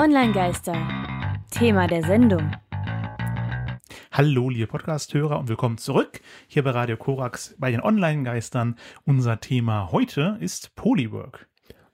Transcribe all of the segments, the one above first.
Online-Geister. Thema der Sendung. Hallo, liebe Podcast-Hörer und willkommen zurück hier bei Radio Korax bei den Online-Geistern. Unser Thema heute ist Polywork.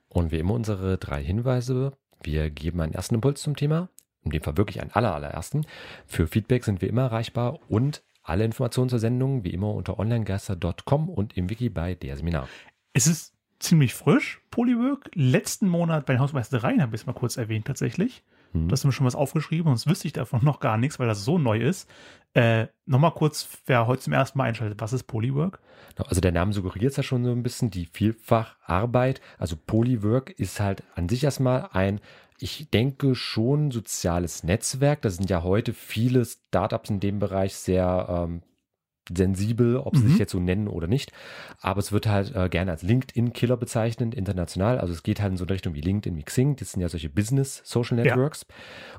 Und wie immer unsere drei Hinweise. Wir geben einen ersten Impuls zum Thema, in dem Fall wirklich einen aller, allerersten. Für Feedback sind wir immer erreichbar und alle Informationen zur Sendung wie immer unter onlinegeister.com und im Wiki bei der Seminar. Es ist ziemlich frisch, Polywork. Letzten Monat bei den Hausmeistereien habe ich es mal kurz erwähnt tatsächlich. Hm. Du hast mir schon was aufgeschrieben, sonst wüsste ich davon noch gar nichts, weil das so neu ist. Äh, Nochmal kurz, wer heute zum ersten Mal einschaltet, was ist Polywork? Genau, Also der Name suggeriert es ja schon so ein bisschen, die Vielfacharbeit. Also Polywork ist halt an sich erstmal ein, ich denke schon soziales Netzwerk. Da sind ja heute viele Startups in dem Bereich sehr ähm, sensibel, ob sie Mhm. sich jetzt so nennen oder nicht. Aber es wird halt äh, gerne als LinkedIn-Killer bezeichnet, international. Also es geht halt in so eine Richtung wie LinkedIn, wie Xing. Das sind ja solche Business-Social Ja. Networks.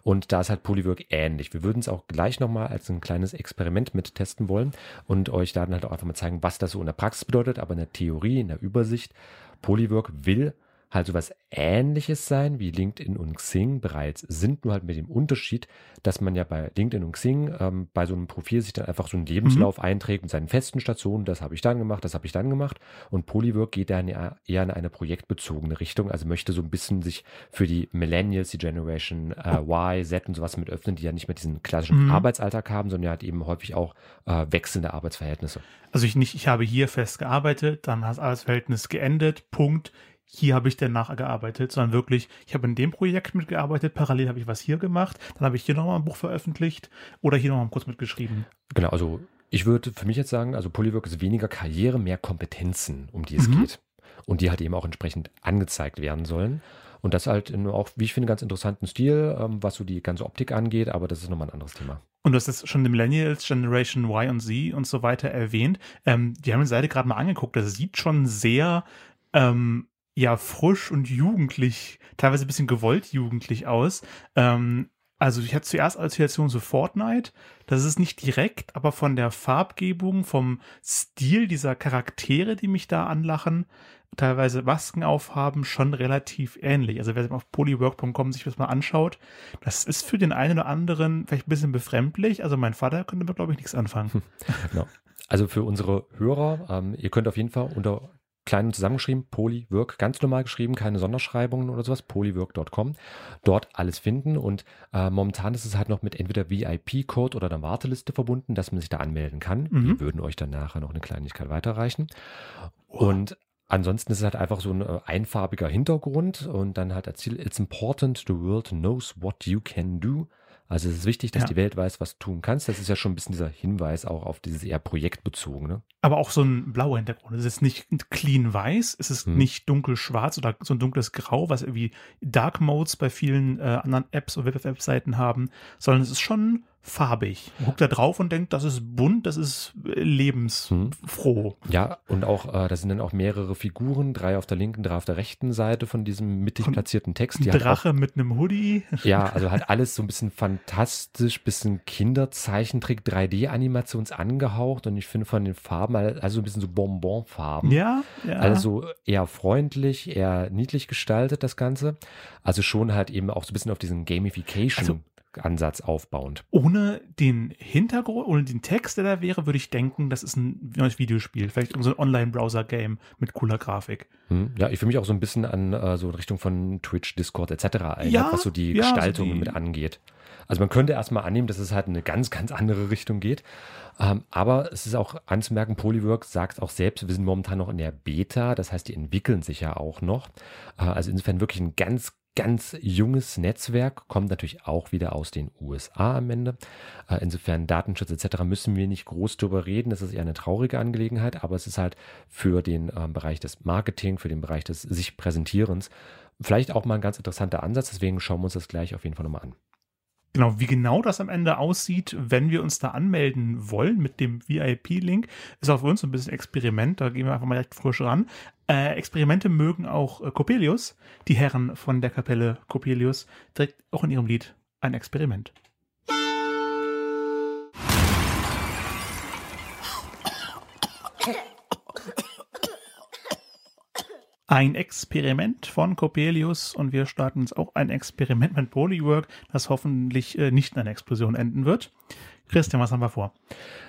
Und da ist halt Polywork ähnlich. Wir würden es auch gleich nochmal als ein kleines Experiment mit testen wollen und euch dann halt auch einfach mal zeigen, was das so in der Praxis bedeutet. Aber in der Theorie, in der Übersicht, Polywork will halt sowas ähnliches sein, wie LinkedIn und Xing bereits sind, nur halt mit dem Unterschied, dass man ja bei LinkedIn und Xing ähm, bei so einem Profil sich dann einfach so einen Lebenslauf einträgt mit seinen festen Stationen, das habe ich dann gemacht, das habe ich dann gemacht und Polywork geht dann eher eher in eine projektbezogene Richtung, also möchte so ein bisschen sich für die Millennials, die Generation äh, Y, Z und sowas mit öffnen, die ja nicht mehr diesen klassischen Mhm. Arbeitsalltag haben, sondern halt eben häufig auch äh, wechselnde Arbeitsverhältnisse. Also ich nicht, ich habe hier fest gearbeitet, dann hat das Arbeitsverhältnis geendet, Punkt. Hier habe ich danach gearbeitet, sondern wirklich, ich habe in dem Projekt mitgearbeitet, parallel habe ich was hier gemacht, dann habe ich hier nochmal ein Buch veröffentlicht oder hier nochmal kurz mitgeschrieben. Genau, also ich würde für mich jetzt sagen, also Polywork ist weniger Karriere, mehr Kompetenzen, um die es Mhm. geht. Und die halt eben auch entsprechend angezeigt werden sollen. Und das halt in auch, wie ich finde, ganz interessanten Stil, ähm, was so die ganze Optik angeht, aber das ist nochmal ein anderes Thema. Und du hast jetzt schon die Millennials, Generation Y und Z und so weiter erwähnt. Ähm, die haben die Seite gerade mal angeguckt. Das sieht schon sehr, ähm, ja, frisch und jugendlich, teilweise ein bisschen gewollt jugendlich aus. Ähm, also ich hatte zuerst Assoziation zu Fortnite. Das ist nicht direkt, aber von der Farbgebung, vom Stil dieser Charaktere, die mich da anlachen, teilweise Masken aufhaben, schon relativ ähnlich. Also wer auf polywork.com sich das mal anschaut, das ist für den einen oder anderen vielleicht ein bisschen befremdlich. Also mein Vater könnte damit, glaube ich, nichts anfangen. Genau. Also für unsere Hörer, ähm, ihr könnt auf jeden Fall unter klein und zusammengeschrieben, Polywork, ganz normal geschrieben, keine Sonderschreibungen oder sowas, polywork.com, dort alles finden und äh, momentan ist es halt noch mit entweder VIP-Code oder einer Warteliste verbunden, dass man sich da anmelden kann. Mhm. Wir würden euch dann nachher noch eine Kleinigkeit weiterreichen. Und ansonsten ist es halt einfach so ein äh, einfarbiger Hintergrund und dann halt erzählt, it's important the world knows what you can do. Also es ist wichtig, dass Ja. die Welt weiß, was du tun kannst. Das ist ja schon ein bisschen dieser Hinweis auch auf dieses eher projektbezogene. Aber auch so ein blauer Hintergrund. Es ist nicht clean weiß, es ist Hm. nicht dunkel-schwarz oder so ein dunkles Grau, was irgendwie Dark Modes bei vielen äh, anderen Apps oder Web-Webseiten haben, sondern es ist schon farbig. Man guckt da drauf und denkt, das ist bunt, das ist äh, lebensfroh. Ja, und auch, äh, da sind dann auch mehrere Figuren, drei auf der linken, drei auf der rechten Seite von diesem mittig platzierten Text. Die Drache mit einem Hoodie. Auch, ja, also halt alles so ein bisschen fantastisch, bisschen Kinderzeichentrick, 3D-Animations angehaucht und ich finde von den Farben, also ein bisschen so Bonbonfarben. Ja, ja. Also eher freundlich, eher niedlich gestaltet das Ganze. Also schon halt eben auch so ein bisschen auf diesen Gamification-Ansatz aufbauend. ohne den Hintergrund, ohne den Text, der da wäre, würde ich denken, das ist ein neues Videospiel. Vielleicht so ein Online-Browser-Game mit cooler Grafik. Hm, Ja, ich fühle mich auch so ein bisschen an äh, so in Richtung von Twitch, Discord etc. erinnert, Ja, was so die ja, so Gestaltung die- mit angeht. Also man könnte erstmal annehmen, dass es halt in eine ganz, ganz andere Richtung geht. Ähm, aber es ist auch anzumerken, Polywork sagt auch selbst, wir sind momentan noch in der Beta, das heißt, die entwickeln sich ja auch noch. Äh, also insofern wirklich ein ganz, ganz junges Netzwerk, kommt natürlich auch wieder aus den USA am Ende. Äh, insofern Datenschutz etc. müssen wir nicht groß drüber reden, das ist eher eine traurige Angelegenheit, aber es ist halt für den ähm, Bereich des Marketing, für den Bereich des sich Präsentierens vielleicht auch mal ein ganz interessanter Ansatz, deswegen schauen wir uns das gleich auf jeden Fall nochmal an. Genau, wie genau das am Ende aussieht, wenn wir uns da anmelden wollen mit dem VIP-Link, ist auch für uns ein bisschen Experiment. Da gehen wir einfach mal direkt frisch ran. Äh, Experimente mögen auch äh, Coppelius, die Herren von der Kapelle Coppelius, direkt auch in ihrem Lied ein Experiment. Ein Experiment von Coppelius und wir starten jetzt auch ein Experiment mit Polywork, das hoffentlich äh, nicht in einer Explosion enden wird. Christian, was haben wir vor?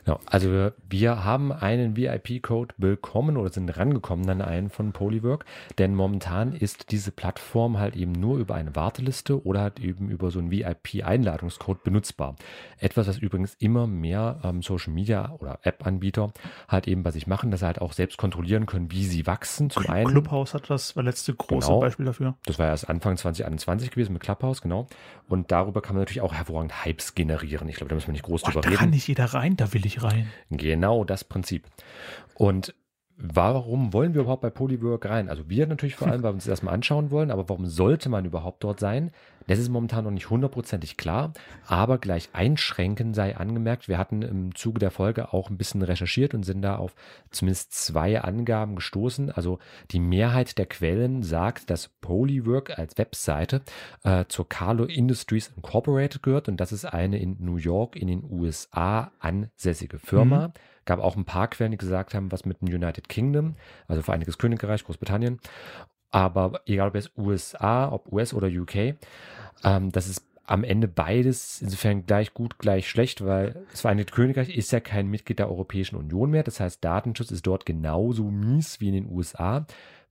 Genau, also wir, wir haben einen VIP-Code bekommen oder sind rangekommen an einen von Polywork, denn momentan ist diese Plattform halt eben nur über eine Warteliste oder halt eben über so einen VIP-Einladungscode benutzbar. Etwas, was übrigens immer mehr ähm, Social Media oder App-Anbieter halt eben bei sich machen, dass sie halt auch selbst kontrollieren können, wie sie wachsen. Zum einen. Clubhouse hat das letzte große genau, Beispiel dafür. Das war erst Anfang 2021 gewesen mit Clubhouse, genau. Und darüber kann man natürlich auch hervorragend Hypes generieren. Ich glaube, da müssen wir nicht groß Oh, drüber da reden. kann nicht jeder rein, da will ich rein. Genau das Prinzip. Und warum wollen wir überhaupt bei Polywork rein? Also wir natürlich vor allem, weil wir uns das erstmal anschauen wollen, aber warum sollte man überhaupt dort sein? Das ist momentan noch nicht hundertprozentig klar, aber gleich einschränken sei angemerkt. Wir hatten im Zuge der Folge auch ein bisschen recherchiert und sind da auf zumindest zwei Angaben gestoßen. Also die Mehrheit der Quellen sagt, dass Polywork als Webseite äh, zur Carlo Industries Incorporated gehört und das ist eine in New York in den USA ansässige Firma. Mhm. Gab auch ein paar Quellen, die gesagt haben, was mit dem United Kingdom, also Vereinigtes Königreich, Großbritannien. Aber egal ob es USA, ob US oder UK, ähm, das ist am Ende beides insofern gleich gut, gleich schlecht, weil das Vereinigte Königreich ist ja kein Mitglied der Europäischen Union mehr. Das heißt, Datenschutz ist dort genauso mies wie in den USA.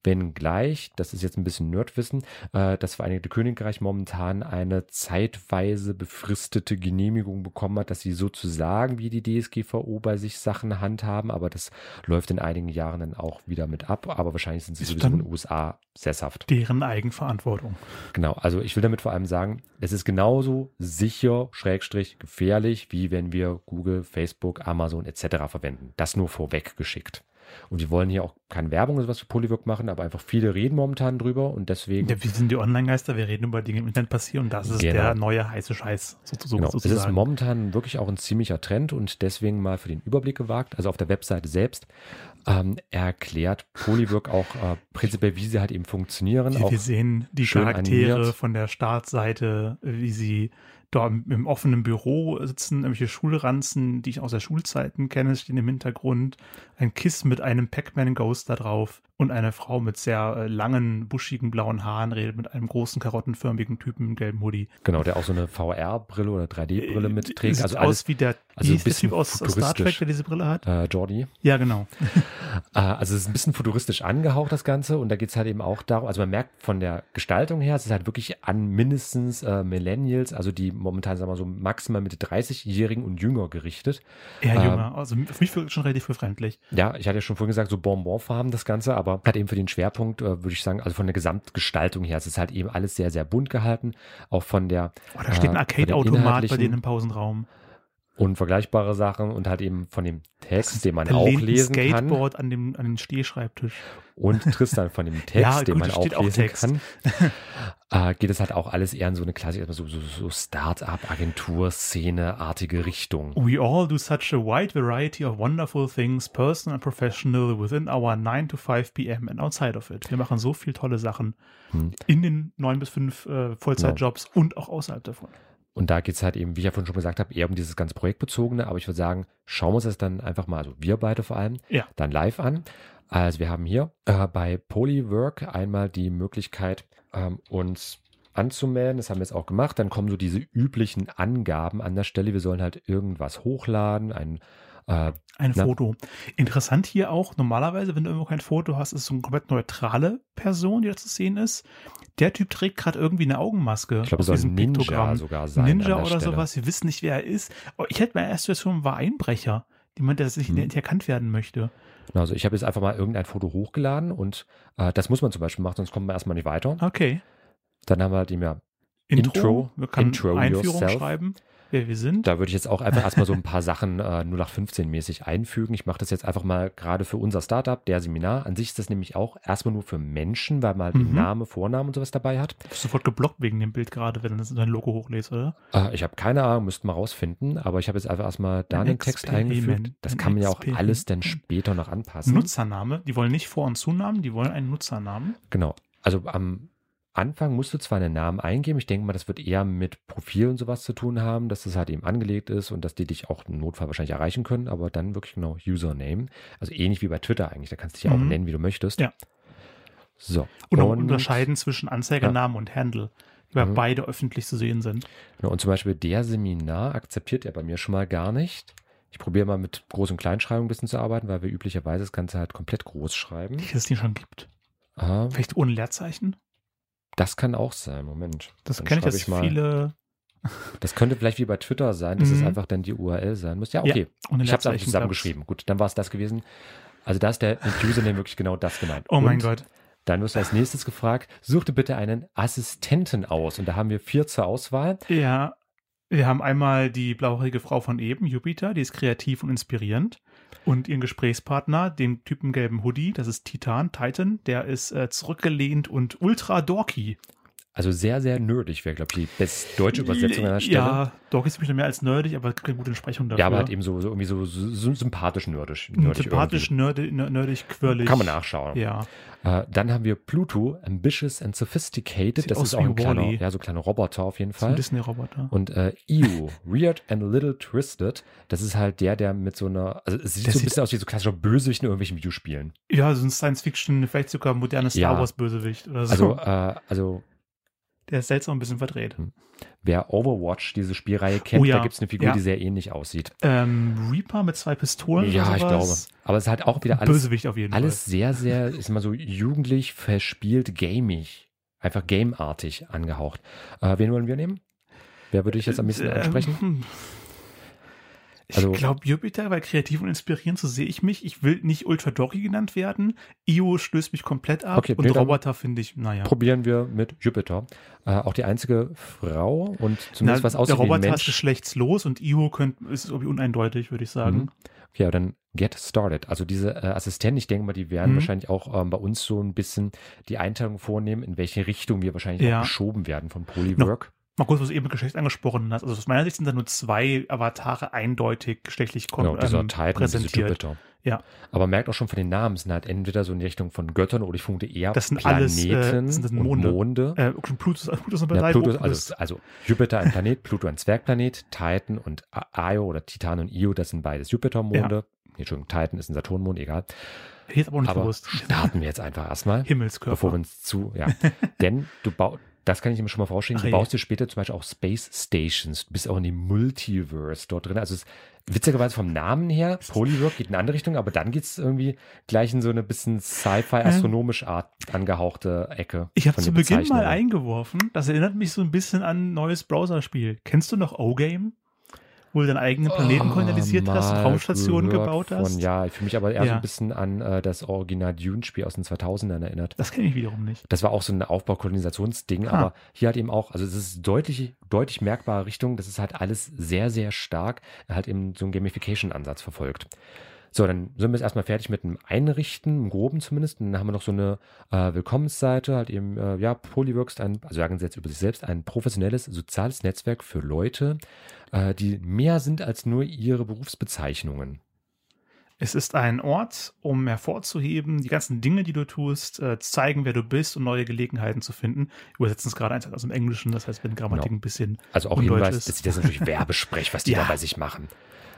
Wenngleich, das ist jetzt ein bisschen Nerdwissen, äh, das Vereinigte Königreich momentan eine zeitweise befristete Genehmigung bekommen hat, dass sie sozusagen wie die DSGVO bei sich Sachen handhaben, aber das läuft in einigen Jahren dann auch wieder mit ab. Aber wahrscheinlich sind sie Ist sowieso in den USA sesshaft. Deren Eigenverantwortung. Genau, also ich will damit vor allem sagen, es ist genauso sicher, schrägstrich, gefährlich, wie wenn wir Google, Facebook, Amazon etc. verwenden. Das nur vorweg geschickt. Und wir wollen hier auch keine Werbung oder sowas für Polywork machen, aber einfach viele reden momentan drüber und deswegen. Ja, wir sind die Online-Geister, wir reden über Dinge im Internet passieren und das ist Genau. der neue heiße Scheiß sozusagen. Genau, es ist momentan wirklich auch ein ziemlicher Trend und deswegen mal für den Überblick gewagt. Also auf der Webseite selbst ähm, erklärt Polywork auch äh, prinzipiell, wie sie halt eben funktionieren. wir, wir sehen die Charaktere animiert. von der Startseite, wie sie da im, im offenen Büro sitzen, irgendwelche Schulranzen, die ich aus der Schulzeiten kenne, stehen im Hintergrund. Ein Kiss mit einem Pac-Man-Ghost da drauf und eine Frau mit sehr äh, langen, buschigen blauen Haaren redet mit einem großen, karottenförmigen Typen im gelben Hoodie. genau, der auch so eine VR-Brille oder 3D-Brille Äh, mitträgt. Sieht Also aus alles wie der, also wie ein ist der bisschen Typ aus, aus Star. Trek, der diese Brille hat. äh, Jordi. Ja, genau. Äh, also es ist ein bisschen futuristisch angehaucht, das Ganze. Und da geht es halt eben auch darum, also man merkt von der Gestaltung her, es ist halt wirklich an mindestens äh, Millennials, also die momentan, sagen wir mal so, maximal Mitte 30-Jährigen und jünger gerichtet. Eher Ähm, jünger. Also für mich schon relativ befremdlich. Ja, ich hatte ja schon vorhin gesagt, so Bonbonfarben das Ganze, aber hat eben für den Schwerpunkt, äh, würde ich sagen, also von der Gesamtgestaltung her, es ist halt eben alles sehr, sehr bunt gehalten. Auch von der Oh, da steht ein äh, Arcade-Automat bei denen im Pausenraum. Unvergleichbare Sachen und halt eben von dem Text, den man auch lesen kann. Skateboard an, dem, an den Stehschreibtisch. und Tristan von dem Text, Ja, den gut, man auch auch lesen Text. kann, äh, geht es halt auch alles eher in so eine klassische, so, so, so Start-up, Agentur, Szene-artige Richtung. We all do such a wide variety of wonderful things, personal and professional, within our 9 to 5 p.m. and outside of it. Wir machen so viel tolle Sachen Hm. in den 9 bis 5 äh, Vollzeitjobs und auch außerhalb davon. Und da geht es halt eben, wie ich ja vorhin schon gesagt habe, eher um dieses ganze Projektbezogene. Aber ich würde sagen, schauen wir uns das dann einfach mal, also wir beide vor allem, Ja. dann live an. Also wir haben hier äh, bei Polywork einmal die Möglichkeit, ähm, uns anzumelden. Das haben wir jetzt auch gemacht. Dann kommen so diese üblichen Angaben an der Stelle. Wir sollen halt irgendwas hochladen, ein äh, Ein Na. Foto. Interessant hier auch, normalerweise, wenn du irgendwo kein Foto hast, ist es so eine komplett neutrale Person, die da zu sehen ist. Der Typ trägt gerade irgendwie eine Augenmaske. ich glaube, es soll ein Ninja Piktogramm. sogar sein. Ninja der oder Stelle. sowas. Wir wissen nicht, wer er ist. Oh, Ich hätte meine erste Situation war Einbrecher. Jemand, der sich Hm. nicht erkannt werden möchte. Also ich habe jetzt einfach mal irgendein Foto hochgeladen und äh, das muss man zum Beispiel machen, sonst kommt man erstmal nicht weiter. Okay. Dann haben wir halt eben ja Intro. Intro. Wir können Intro Einführung yourself. schreiben, wer wir sind. Da würde ich jetzt auch einfach erstmal so ein paar Sachen äh, 0815-mäßig einfügen. Ich mache das jetzt einfach mal gerade für unser Startup, der Seminar. An sich ist das nämlich auch erstmal nur für Menschen, weil man halt Mhm. den Name, Vornamen und sowas dabei hat. Du bist sofort geblockt wegen dem Bild gerade, wenn du dein Logo hochlädst, oder? Äh, ich habe keine Ahnung, müssten wir rausfinden, aber ich habe jetzt einfach erstmal da Ein einen Text eingefügt. Das ein kann man ja auch alles dann später noch anpassen. Nutzername. Die wollen nicht Vor- und Zunamen, die wollen einen Nutzernamen. Genau. Also am Anfang musst du zwar einen Namen eingeben, ich denke mal, das wird eher mit Profil und sowas zu tun haben, dass das halt eben angelegt ist und dass die dich auch im Notfall wahrscheinlich erreichen können, aber dann wirklich genau Username. Also ähnlich wie bei Twitter eigentlich, da kannst du dich ja auch Mhm. nennen, wie du möchtest. Ja. So. Und auch unterscheiden zwischen Anzeigernamen und Handle, weil Mhm. beide öffentlich zu sehen sind. Genau, Und zum Beispiel der Seminar akzeptiert er bei mir schon mal gar nicht. Ich probiere mal mit Groß- und Kleinschreibung ein bisschen zu arbeiten, weil wir üblicherweise das Ganze halt komplett groß schreiben. Dass es die schon gibt. Ah, Vielleicht ohne Leerzeichen? Das kann auch sein. Moment. Das kenne ich, dass ich mal- viele Das könnte vielleicht wie bei Twitter sein, dass es Mhm. einfach dann die URL sein muss. Ja, Ja, okay. ohne ich habe es einfach Leerzeichen zusammengeschrieben. Gut, dann war es das gewesen. Also da ist der Username wirklich genau das gemeint. Oh mein Und Gott. Dann wirst du als nächstes gefragt, such dir bitte einen Assistenten aus. Und da haben wir vier zur Auswahl. Ja, wir haben einmal die blauhaarige Frau von eben, Jupiter, die ist kreativ und inspirierend. Und ihren Gesprächspartner, den Typen gelben Hoodie, das ist Titan, Titan, der ist äh, zurückgelehnt und ultra dorky. Also sehr, sehr nerdig wäre, glaube ich, die best deutsche Übersetzung an der Stelle. Ja, dorky ist ein bisschen mehr als nerdig, aber keine gute Entsprechung dafür. Ja, aber halt eben so, so irgendwie so, so, sympathisch nerdig. Nerdig Sympathisch, nerdig, ner- nerdig, quirlig. Kann man nachschauen. Ja. Äh, dann haben wir Pluto, ambitious and sophisticated. Sieht das ist auch ein kleiner, ja, so kleiner Roboter auf jeden So ein Fall. Disney-Roboter. Und äh, Ew, weird and a little twisted. Das ist halt der, der mit so einer, also es sieht Der so ein bisschen aus wie so klassischer Bösewicht in irgendwelchen Videospielen. Ja, so ein Science-Fiction, vielleicht sogar modernes Star Ja. Wars-Bösewicht oder so. Also, äh, also der ist seltsam ein bisschen verdreht. wer Overwatch, diese Spielreihe kennt, Oh ja, da gibt es eine Figur, ja. die sehr ähnlich aussieht. Ähm, Reaper mit zwei Pistolen Ja, ich glaube. Aber es ist halt auch wieder alles, Bösewicht auf jeden alles sehr, sehr, ist immer so jugendlich, verspielt, gamig. Einfach gameartig angehaucht. Äh, wen wollen wir nehmen? Wer würde ich jetzt am besten Ähm, ansprechen? hm. Ich Also- glaube, Jupiter, weil kreativ und inspirierend, so sehe ich mich. Ich will nicht Ultra Dory genannt werden. Io stößt mich komplett ab. Okay, und nee, Roboter finde ich, naja. Probieren wir mit Jupiter. Äh, auch die einzige Frau und Na, zumindest was aussieht der wie ein Roboter ist Mensch. geschlechtslos und Io könnt, ist irgendwie uneindeutig, würde ich sagen. Mhm. Ja, dann get started. Also diese äh, Assistenten, ich denke mal, die werden Mhm. wahrscheinlich auch ähm, bei uns so ein bisschen die Einteilung vornehmen, in welche Richtung wir wahrscheinlich Ja. auch geschoben werden von Polywork. Mal kurz, was du eben Geschlecht angesprochen hast. Also aus meiner Sicht sind da nur zwei Avatare eindeutig geschlechtlich Genau, dieser ähm, Titan, präsentiert. Jupiter. Ja. Aber merkt auch schon von den Namen, sind halt entweder so in die Richtung von Göttern oder ich vermute eher Das sind Planeten alles, äh, das sind das und Monde. Monde. Äh, Pluto, Pluto ist eine Ja, Pluto, also, also Jupiter ein Planet, Pluto ein Zwergplanet, Titan und Io oder Titan und Io, das sind beides Jupitermonde. Nee, Entschuldigung, Titan ist ein Saturnmond, egal. Ich jetzt aber auch nicht Aber gewusst. starten wir jetzt einfach erstmal, Himmelskörper. bevor wir uns zu, ja. Denn du baust, das kann ich ihm schon mal vorstellen, Ach du baust dir später zum Beispiel auch Space Stations, du bist auch in dem Multiverse dort drin. Also es, witzigerweise vom Namen her, Polywork geht in eine andere Richtung, aber dann geht es irgendwie gleich in so eine bisschen Sci-Fi, astronomisch Art angehauchte Ecke. Ich habe zu Beginn mal eingeworfen, das erinnert mich so ein bisschen an ein neues Browserspiel. Kennst du noch O-Game? Wo du deinen eigenen Planeten kolonialisiert hast und Raumstationen gebaut von, hast? Ja, ich fühle mich aber eher so Ja. ein bisschen an äh, das Original Dune-Spiel aus den 2000ern erinnert. Das kenne ich wiederum nicht. Das war auch so ein Aufbau-Kolonisationsding, Ah. aber hier halt eben auch, also es ist deutlich, deutlich merkbare Richtung, das ist halt alles sehr, sehr stark, halt eben so einen Gamification-Ansatz verfolgt. So, dann sind wir jetzt erstmal fertig mit dem Einrichten, im Groben zumindest. Und dann haben wir noch so eine äh, Willkommensseite, halt eben, äh, ja, Polyworks, ein, also sagen sie jetzt über sich selbst, ein professionelles soziales Netzwerk für Leute, äh, die mehr sind als nur ihre Berufsbezeichnungen. Es ist ein Ort, um hervorzuheben, die ganzen Dinge, die du tust, äh, zeigen, wer du bist und neue Gelegenheiten zu finden. Wir übersetzen es gerade eins aus dem Englischen, das heißt, wenn Grammatik Genau. ein bisschen Also auch Hinweis, ist. das ist jetzt natürlich Werbesprech, was die Ja. da bei sich machen.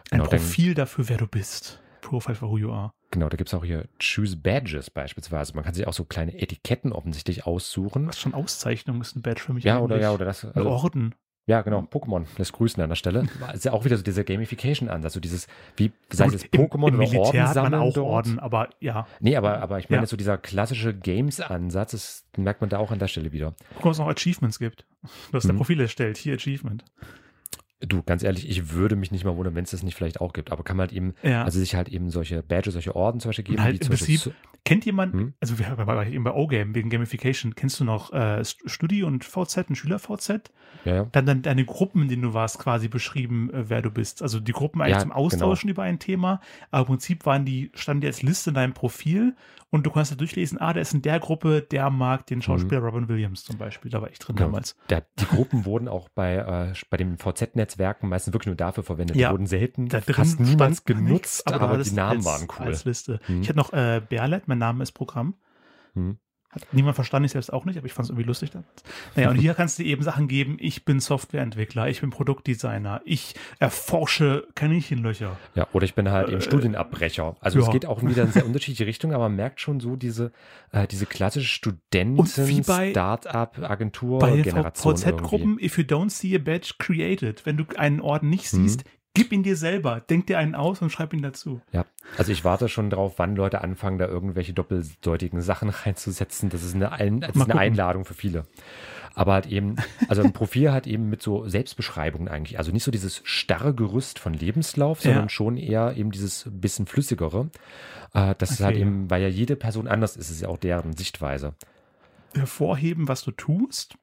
ein Genau, dann- Profil dafür, wer du bist. Profile for who you are. Genau, da gibt es auch hier Choose Badges beispielsweise. Man kann sich auch so kleine Etiketten offensichtlich aussuchen. Was schon Auszeichnung ist ein Badge für mich. Ja, oder ja, oder das. Also, Orden. ja, genau, Pokémon. Das Grüßen an der Stelle. Ist ja auch wieder so dieser Gamification-Ansatz, so dieses, wie, sei es Gut, im- Pokémon im oder Militär Orden hat man sammeln auch dort. Orden, aber ja. Nee, aber, aber ich meine Ja. so dieser klassische Games-Ansatz, das merkt man da auch an der Stelle wieder. Guck mal, was es noch Achievements gibt. Du hast Mhm. Profil erstellt, hier Achievement. Du, ganz ehrlich, ich würde mich nicht mal wundern, wenn es das nicht vielleicht auch gibt. Aber kann man halt eben, Ja. also sich halt eben solche Badges, solche Orden zum Beispiel geben, Und halt im Prinzip- Kennt jemand, Hm? also wir waren eben bei O-Game wegen Gamification, kennst du noch äh, Studi und VZ, ein Schüler-VZ? ja, ja. Dann, dann deine Gruppen, in denen du warst, quasi beschrieben, äh, wer du bist. Also die Gruppen eigentlich zum Austauschen über ein Thema, aber im Prinzip waren die, standen die als Liste in deinem Profil und du konntest da durchlesen, ah, der ist in der Gruppe, der mag den Schauspieler Robin Williams zum Beispiel. Da war ich drin Mhm. Genau. damals. Da, die Gruppen wurden auch bei, äh, bei den VZ-Netzwerken meistens wirklich nur dafür verwendet. Ja. Die wurden selten, Da drin fast niemals genutzt, nichts, aber, du die Namen als, waren cool. Als Liste. Hm. Ich hatte noch äh, Berlet, mein Name ist Programm. Hm. Hat niemand verstanden, ich selbst auch nicht, aber ich fand es irgendwie lustig damals. Naja, und hier kannst du dir eben Sachen geben, ich bin Softwareentwickler, ich bin Produktdesigner, ich erforsche Kaninchenlöcher. Ja, oder ich bin halt eben Äh, Studienabbrecher. Also ja. es geht auch wieder in sehr unterschiedliche Richtungen, aber man merkt schon so diese, äh, diese klassische Und wie Studenten, bei-. VZ-Gruppen, if you don't see a badge, create it. Wenn du einen Orden nicht Mhm. Gib ihn dir selber, denk dir einen aus und schreib ihn dazu. Ja, also ich warte schon drauf, wann Leute anfangen, da irgendwelche doppeldeutigen Sachen reinzusetzen. Das ist eine, ein, das ist eine. Einladung für viele. Aber halt eben, also ein Profil hat eben mit so Selbstbeschreibungen eigentlich. Also nicht so dieses starre Gerüst von Lebenslauf, sondern Ja. schon eher eben dieses bisschen flüssigere. Äh, das ist halt Okay. eben, weil ja jede Person anders ist, ist ja auch deren Sichtweise. Hervorheben, was du tust.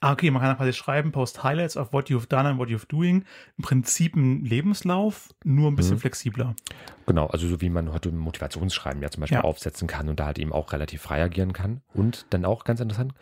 Ah, okay, man kann quasi schreiben, post Highlights of what you've done and what you've doing. Im Prinzip ein Lebenslauf, nur ein bisschen Mhm. flexibler. Genau, also so wie man heute ein Motivationsschreiben ja zum Beispiel Ja. aufsetzen kann und da halt eben auch relativ frei agieren kann. Und dann auch ganz interessant,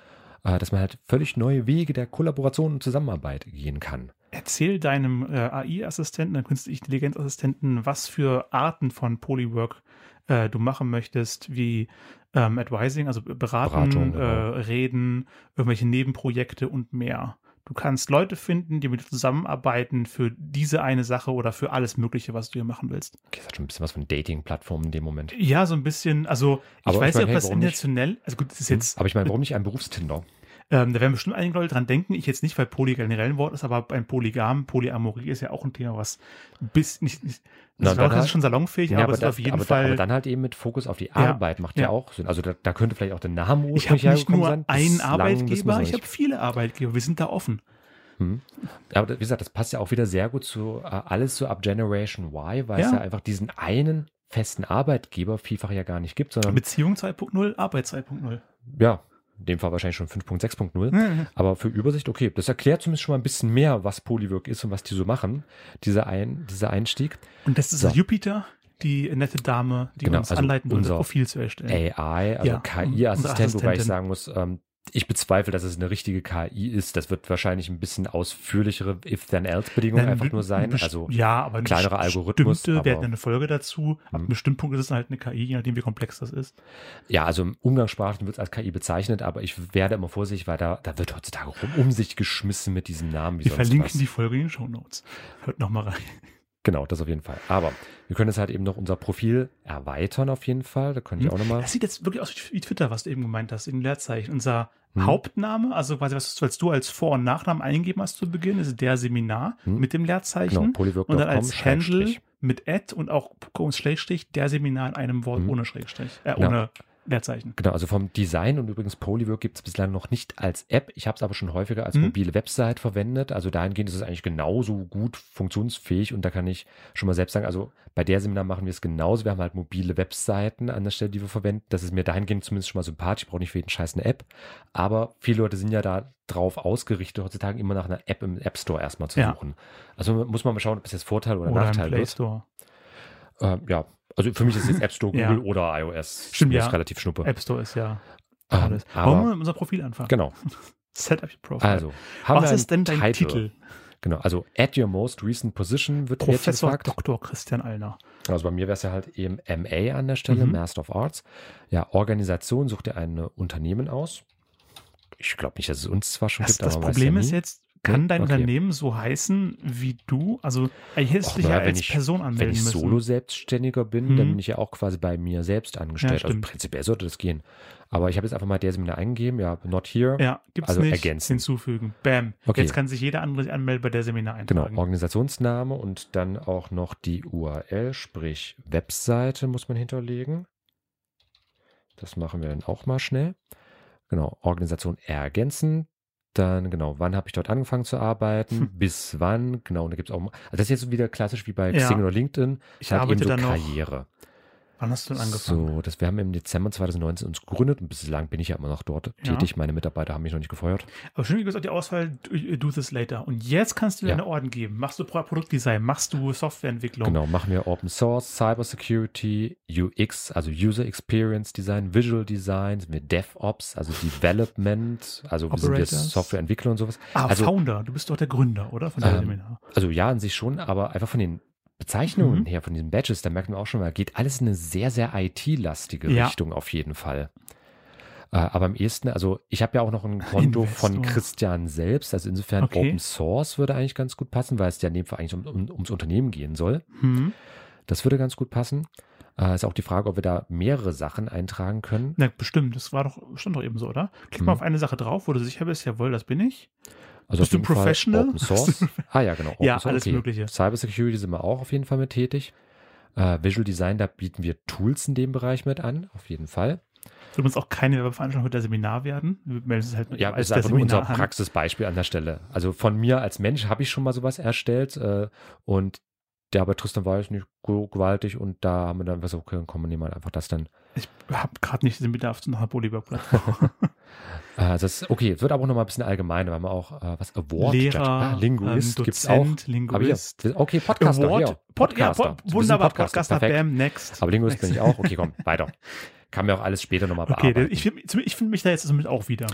äh, dass man halt völlig neue Wege der Kollaboration und Zusammenarbeit gehen kann. Erzähl deinem äh, AI-Assistenten, deinem künstlichen Intelligenzassistenten, was für Arten von Polywork äh, du machen möchtest, wie ähm, Advising, also beraten, Beratung, äh, genau. reden, irgendwelche Nebenprojekte und mehr. Du kannst Leute finden, die mit dir zusammenarbeiten für diese eine Sache oder für alles Mögliche, was du hier machen willst. Okay, das hat schon ein bisschen was von Dating-Plattformen in dem Moment. Ja, so ein bisschen, also ich Aber weiß ich nicht, meine, ob das hey, nicht? intentionell, also gut, das ist jetzt, Aber ich meine, warum nicht ein Berufstinder? Ähm, da werden bestimmt einige Leute dran denken, ich jetzt nicht, weil Poly generell ein Wort ist, aber beim Polygam, Polyamorie ist ja auch ein Thema, was bis nicht, nicht Na, das, dann war, das halt- ist schon salonfähig, Ja, aber es ist da- auf jeden aber, Fall. Aber dann halt eben mit Fokus auf die Ja, Arbeit macht ja, ja. auch Sinn. Also da, da könnte vielleicht auch der Name ich habe ursprünglich nicht nur sein. einen Arbeitgeber, ich habe viele Arbeitgeber. Wir sind da offen. Hm. Aber wie gesagt, das passt ja auch wieder sehr gut zu äh, alles so ab Generation Y, weil es Ja. ja einfach diesen einen festen Arbeitgeber vielfach ja gar nicht gibt, sondern Beziehung 2.0, Arbeit 2.0. ja, in dem Fall wahrscheinlich schon 5.6.0. Aber für Übersicht, okay, das erklärt zumindest schon mal ein bisschen mehr, was Polywork ist und was die so machen, dieser, ein, dieser Einstieg. Und das ist So. Jupiter, die nette Dame, die Genau, uns also anleiten das unser Profil zu erstellen. AI, also Ja, KI-Assistent, wobei ich sagen muss, ähm, ich bezweifle, dass es eine richtige KI ist. Das wird wahrscheinlich ein bisschen ausführlichere If-Then-Else-Bedingungen einfach nur sein. Also ja, aber ein kleinerer best- Algorithmus, bestimmte, wir aber- hatten eine Folge dazu. Ab einem Mhm. bestimmten Punkt ist es halt eine KI, je nachdem, wie komplex das ist. Ja, also im Umgangssprachlichen wird es als KI bezeichnet, aber ich werde immer vorsichtig, weil da, da wird heutzutage rum um sich geschmissen mit diesem Namen. Wir verlinken was. die Folge in den Show Notes. Hört nochmal rein. Genau, das auf jeden Fall. Aber wir können jetzt halt eben noch unser Profil erweitern auf jeden Fall. Da könnte ich auch nochmal. Das sieht jetzt wirklich aus wie Twitter, was du eben gemeint hast, in Leerzeichen. Unser Hm. Hauptname, also quasi was, was du als Vor- und Nachnamen eingeben hast zu Beginn, ist der Seminar Hm. mit dem Leerzeichen. Genau, und dann als Handle mit Ad und auch Schrägstrich der Seminar in einem Wort Mhm. ohne Schrägstrich, äh, Ja. ohne Leerzeichen. Genau, also vom Design und übrigens Polywork gibt es bislang noch nicht als App. Ich habe es aber schon häufiger als Mhm. mobile Website verwendet. Also dahingehend ist es eigentlich genauso gut funktionsfähig und da kann ich schon mal selbst sagen, also bei der Seminar machen wir es genauso. Wir haben halt mobile Webseiten an der Stelle, die wir verwenden. Das ist mir dahingehend zumindest schon mal sympathisch. Ich brauche nicht für jeden Scheiß eine App. Aber viele Leute sind ja da drauf ausgerichtet, heutzutage immer nach einer App im App Store erstmal zu Ja. suchen. Also muss man mal schauen, ob das jetzt Vorteil oder, Oder Nachteil Play. Store. Ähm, ja, also für mich ist jetzt App Store, Ja. Google oder iOS. Stimmt, Mir ja. ist relativ schnuppe. App Store ist ja Ähm, alles. Wollen wir mit unser Profil anfangen? Genau. Set up your profile. Also, was ist denn dein Titel? Genau, also at your most recent position wird jetzt Professor gefragt. Dr. Christian Allner. Also bei mir wäre es ja halt eben MA an der Stelle, Mhm. Master of Arts. Ja, Organisation sucht ihr ein Unternehmen aus. Ich glaube nicht, dass es uns zwar schon Das, gibt, das Problem ja ist jetzt, kann Nee? dein Okay. Unternehmen so heißen wie du? Also, eigentlich hättest Och, dich ja wenn als ich- Person Wenn anmelden ich müssen. Solo-Selbstständiger bin, dann Mhm. bin ich ja auch quasi bei mir selbst angestellt. also stimmt. prinzipiell sollte das gehen. Aber ich habe jetzt einfach mal der Seminar eingegeben, ja, not here. Ja, gibt's Also nicht. ergänzen. Hinzufügen. Bam. Okay. Jetzt kann sich jeder andere anmelden bei der Seminar Genau, eintragen. Organisationsname und dann auch noch die URL, sprich Webseite muss man hinterlegen. Das machen wir dann auch mal schnell. Genau, Organisation ergänzen. Dann, genau, wann habe ich dort angefangen zu arbeiten? Hm. Bis wann? Genau, und da gibt es auch, also das ist jetzt wieder klassisch wie bei Ja. Xing oder LinkedIn. Ich halt eben arbeite so da noch. Wann hast du denn angefangen? So, das, wir haben im Dezember 2019 uns gegründet und bislang bin ich ja immer noch dort Ja. tätig. Meine Mitarbeiter haben mich noch nicht gefeuert. Aber schön, wie gesagt, die Auswahl, do, do this later. Und jetzt kannst du Ja. deine Orden geben. Machst du Pro- Produktdesign, machst du Softwareentwicklung. Genau, machen wir Open Source, Cyber Security, UX, also User Experience Design, Visual Design, sind wir DevOps, also Development, also wir sind jetzt Operators. Softwareentwickler und sowas. Ah, also, Founder. Du bist doch der Gründer, oder? Von dem Ähm, Seminar. also ja, an sich schon, aber einfach von den Bezeichnungen Mhm. her, von diesen Badges, da merkt man auch schon mal, geht alles in eine sehr, sehr IT-lastige Ja. Richtung auf jeden Fall. Äh, aber am ehesten, also ich habe ja auch noch ein Konto von Investor. Christian selbst, also insofern Okay. Open Source würde eigentlich ganz gut passen, weil es ja in dem Fall eigentlich um, um, ums Unternehmen gehen soll. Hm. Das würde ganz gut passen. Äh, ist auch die Frage, ob wir da mehrere Sachen eintragen können. Na, bestimmt, das war doch, stand doch eben so, oder? Klick Hm. mal auf eine Sache drauf, wo du sicher bist, jawohl, das bin ich. Also Bist du Fall Professional? Open Source. ah ja, genau. Open Ja, Source, alles Mögliche. Cyber Security sind wir auch auf jeden Fall mit tätig. Äh, Visual Design, da bieten wir Tools in dem Bereich mit an, auf jeden Fall. Soll uns auch keine Werbeveranstaltung mit der Seminar werden. Wir melden es halt Ja, als ist einfach nur unser an. Praxisbeispiel an der Stelle. Also von mir als Mensch habe ich schon mal sowas erstellt äh, und der bei Tristan war ich nicht gewaltig und da haben wir dann was okay, komm, wir nehmen halt einfach das dann. Ich habe gerade nicht den Bedarf zu einer Polywork-Plattform. Äh, das ist, okay, es wird aber noch mal ein bisschen allgemeiner, weil wir auch äh, was Award Lehrer, ah, Linguist ähm, gibt's auch. Linguist. Hier, okay, Podcaster, Award, ja, Pod, ja, Podcaster. Bist ein wunderbar, Podcaster, Podcaster, perfekt. bam, next. Aber Linguist bin ich auch. Okay, komm, weiter. Kann mir auch alles später nochmal Okay, bearbeiten. ich finde ich find mich da jetzt somit auch wieder.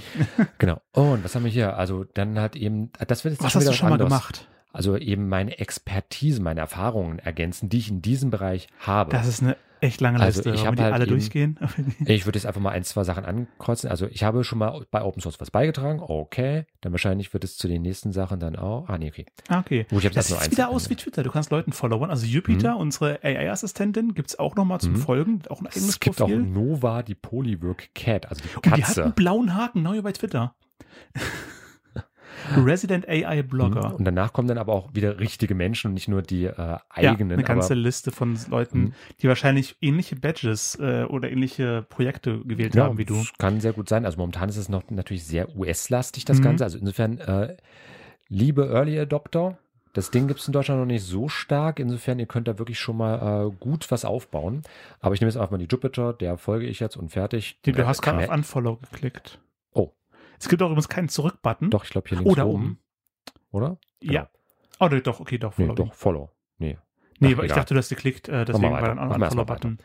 Genau. Und was haben wir hier? Also dann halt eben, das wird jetzt Was schon hast du schon mal anderes. gemacht? Also eben meine Expertise, meine Erfahrungen ergänzen, die ich in diesem Bereich habe. Das ist eine echt lange Also Liste. ich Wollen hab wir die halt alle eben- durchgehen? Ich würde jetzt einfach mal ein, zwei Sachen ankreuzen. Also ich habe schon mal bei Open Source was beigetragen. Okay. Dann wahrscheinlich wird es zu den nächsten Sachen dann auch. Ah, nee, okay. Ah, okay. Gut, habe Das sieht wieder aus wie Twitter. Du kannst Leuten followen. Also Jupiter, unsere AI-Assistentin, gibt es auch nochmal zum Mhm. Folgen. Auch ein eigenes Es gibt Profil. auch Nova, die Polywork Cat, also die Und die hat Katze. einen blauen Haken, neu bei Twitter. Resident AI Blogger. Und danach kommen dann aber auch wieder richtige Menschen und nicht nur die äh, Ja, eigenen. eine ganze aber, Liste von Leuten, Mhm. die wahrscheinlich ähnliche Badges äh, oder ähnliche Projekte gewählt ja, haben wie du. das kann sehr gut sein. Also momentan ist es noch natürlich sehr US-lastig, das Mhm. Ganze. Also insofern, äh, liebe Early Adopter, das Ding gibt es in Deutschland noch nicht so stark. Insofern, ihr könnt da wirklich schon mal äh, gut was aufbauen. Aber ich nehme jetzt einfach mal die Jupiter, der folge ich jetzt und fertig. Du, du hast gerade auf Unfollow geklickt. Oh. Es gibt auch übrigens keinen Zurück-Button. Doch, ich glaube hier links da oben. oben. Oder? Ja. Oh, nee, doch, okay, doch. Nee, Follow. doch, Follow. Nee. Nee, aber ich dachte, du hast geklickt, äh, deswegen war dann auch noch mal Unfollow-Button.